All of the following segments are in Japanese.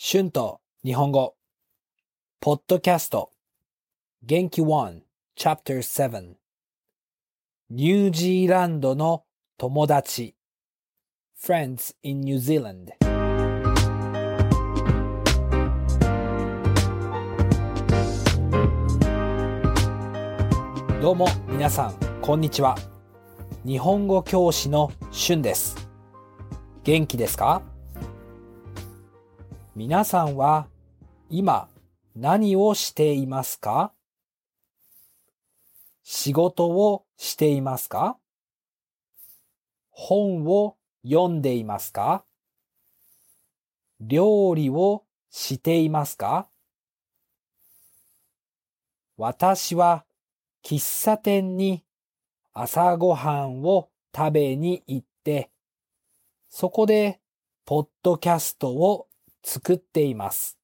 春と日本語。ポッドキャスト。元気1 Chapter 7ニュージーランドの友達。Friends in New Zealand どうも皆さんこんにちは。日本語教師の春です。元気ですか？皆さんは今何をしていますか？仕事をしていますか？本を読んでいますか？料理をしていますか？私は喫茶店に朝ごはんを食べに行って、そこでポッドキャストを作っています。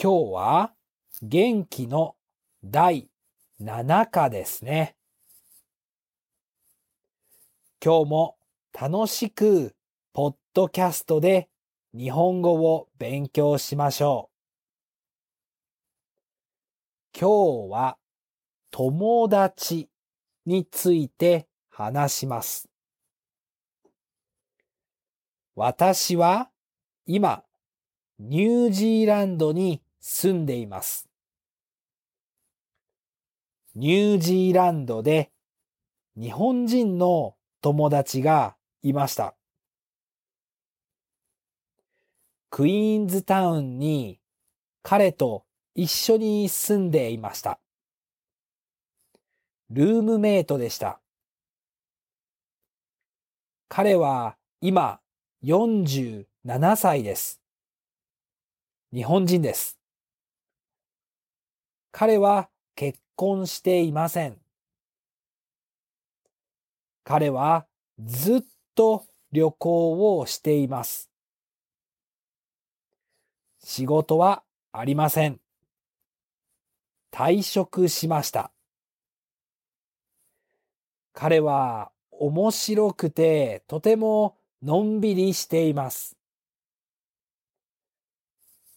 今日は元気の第7課ですね。今日も楽しくポッドキャストで日本語を勉強しましょう。今日は友達について話します。私は今ニュージーランドに住んでいます。ニュージーランドで日本人の友達がいました。クイーンズタウンに彼と一緒に住んでいました。ルームメイトでした。彼は今47歳です。日本人です。彼は結婚していません。彼はずっと旅行をしています。仕事はありません。退職しました。彼は面白くてとてものんびりしています。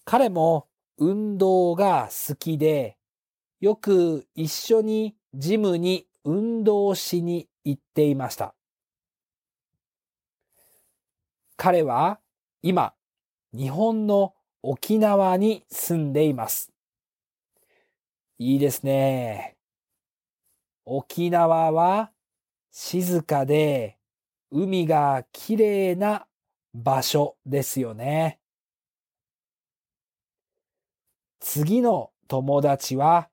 彼も運動が好きで、よく一緒にジムに運動しに行っていました。彼は今、日本の沖縄に住んでいます。いいですね。沖縄は静かで海がきれいな場所ですよね。次の友達は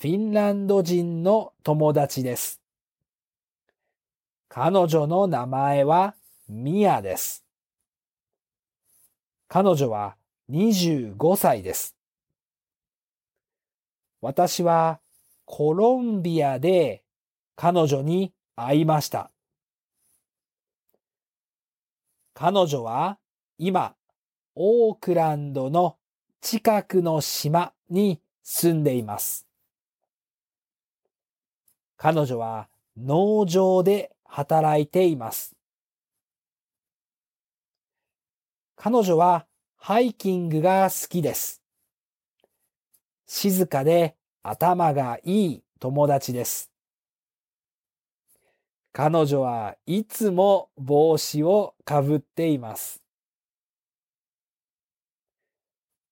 フィンランド人の友達です。彼女の名前はミアです。彼女は25歳です。私はコロンビアで彼女に会いました。彼女は今、オークランドの近くの島に住んでいます。彼女は農場で働いています。彼女はハイキングが好きです。静かで頭がいい友達です。彼女はいつも帽子をかぶっています。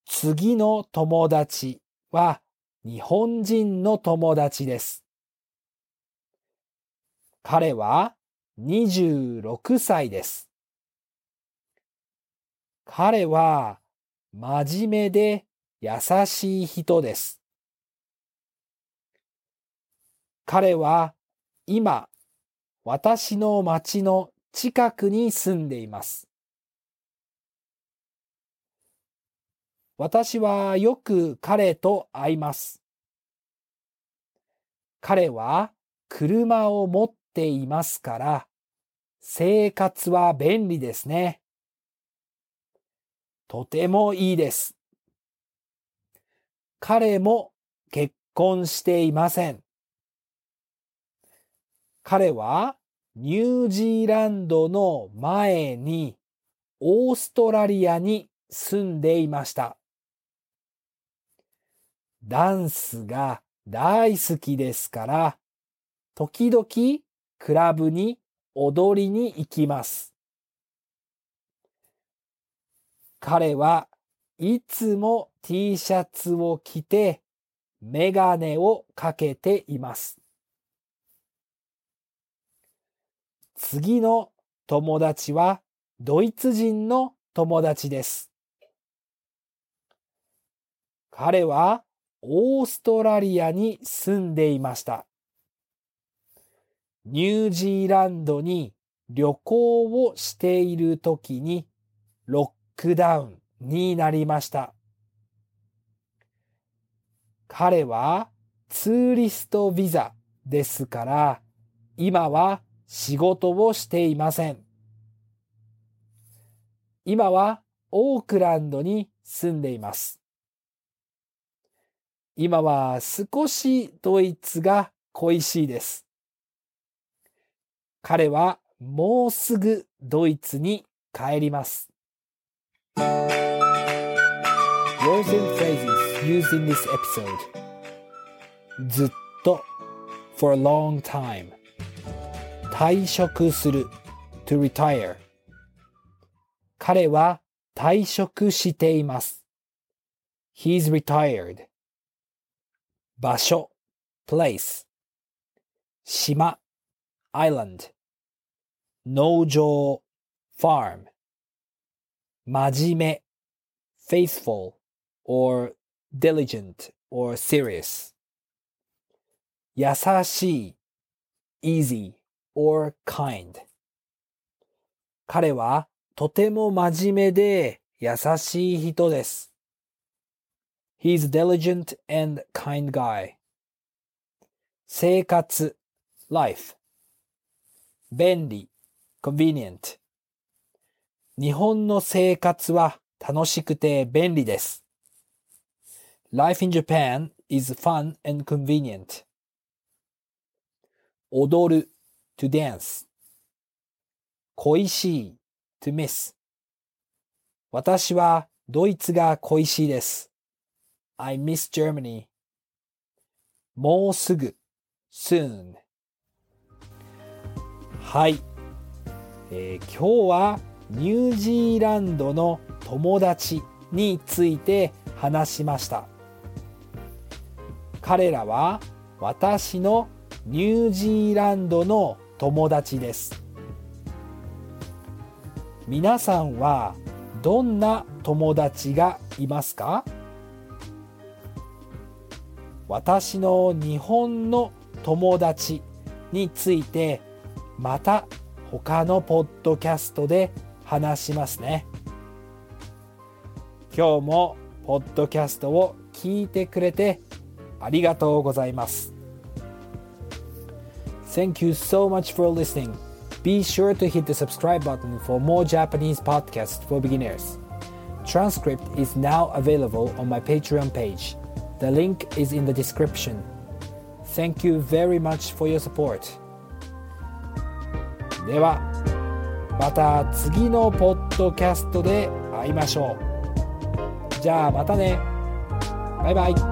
次の友達は日本人の友達です。彼は26歳です。彼は真面目で優しい人です。彼は今私の町の近くに住んでいます。私はよく彼と会います。彼は車を持っていますから、生活は便利ですね。とてもいいです。彼も結婚していません。彼はニュージーランドの前にオーストラリアに住んでいました。ダンスが大好きですから、時々クラブに踊りに行きます。彼はいつも T シャツを着てメガネをかけています。次の友達はドイツ人の友達です。彼はオーストラリアに住んでいました。ニュージーランドに旅行をしている時にロックダウンになりました。彼はツーリストビザですから今は仕事をしていません。今はオークランドに住んでいます。今は少しドイツが恋しいです。彼はもうすぐドイツに帰ります。Words and phrases used in this episode ずっと for a long time 退職する to retire 彼は退職しています He's retired 場所 place 島 island 農場 farm 真面目 faithful or diligent or serious 優しい easy or kind 彼はとても真面目で優しい人です。He's a diligent and kind guy. 生活 life 便利 convenient 日本の生活は楽しくて便利です。Life in Japan is fun and convenient. 踊る to dance 恋しい to miss 私はドイツが恋しいです。I miss Germany. もうすぐ soon はい、えー今日はニュージーランドの友達について話しました。彼らは私のニュージーランドの友達です。皆さんはどんな友達がいますか？私の日本の友達についてまた他のポッドキャストで話しますね。今日もポッドキャストを聞いてくれてありがとうございます。Thank you so much for listening. Be sure to hit the subscribe button for more Japanese podcasts for beginners. Transcript is now available on my Patreon page. The link is in the description. Thank you very much for your support. では、また次のポッドキャストで会いましょう。じゃあまたね。バイバイ。